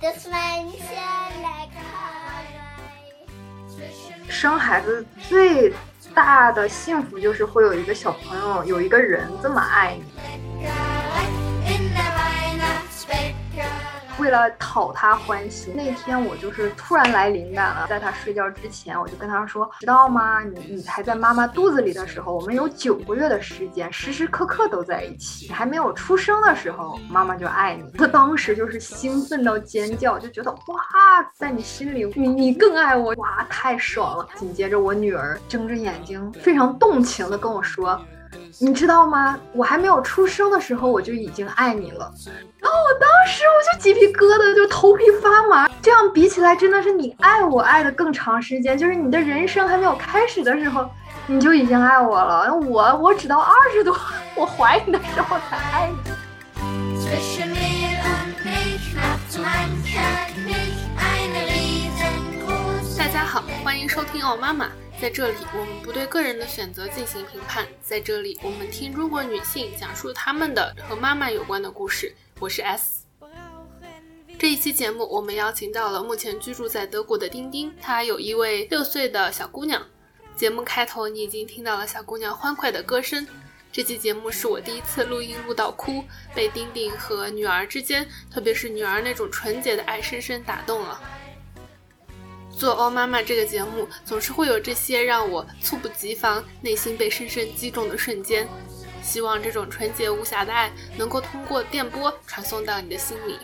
生孩子最大的幸福就是会有一个小朋友，有一个人这么爱你。为了讨他欢心，那天我就是突然来灵感了，在他睡觉之前，我就跟他说：“知道吗？你你还在妈妈肚子里的时候，我们有九个月的时间，时时刻刻都在一起。你还没有出生的时候，妈妈就爱你。”他当时就是兴奋到尖叫，就觉得哇，在你心里，你你更爱我，哇，太爽了。紧接着，我女儿睁着眼睛，非常动情的跟我说。你知道吗？我还没有出生的时候，我就已经爱你了。然后我当时我就鸡皮疙瘩，就头皮发麻。这样比起来，真的是你爱我爱的更长时间。就是你的人生还没有开始的时候，你就已经爱我了。我我只到二十多，我怀你的时候才爱你。大家好，欢迎收听哦妈妈。在这里，我们不对个人的选择进行评判。在这里，我们听中国女性讲述她们的和妈妈有关的故事。我是 S。这一期节目，我们邀请到了目前居住在德国的丁丁，她有一位六岁的小姑娘。节目开头，你已经听到了小姑娘欢快的歌声。这期节目是我第一次录音录到哭，被丁丁和女儿之间，特别是女儿那种纯洁的爱深深打动了。做《哦妈妈》这个节目，总是会有这些让我猝不及防、内心被深深击中的瞬间。希望这种纯洁无瑕的爱，能够通过电波传送到你的心里。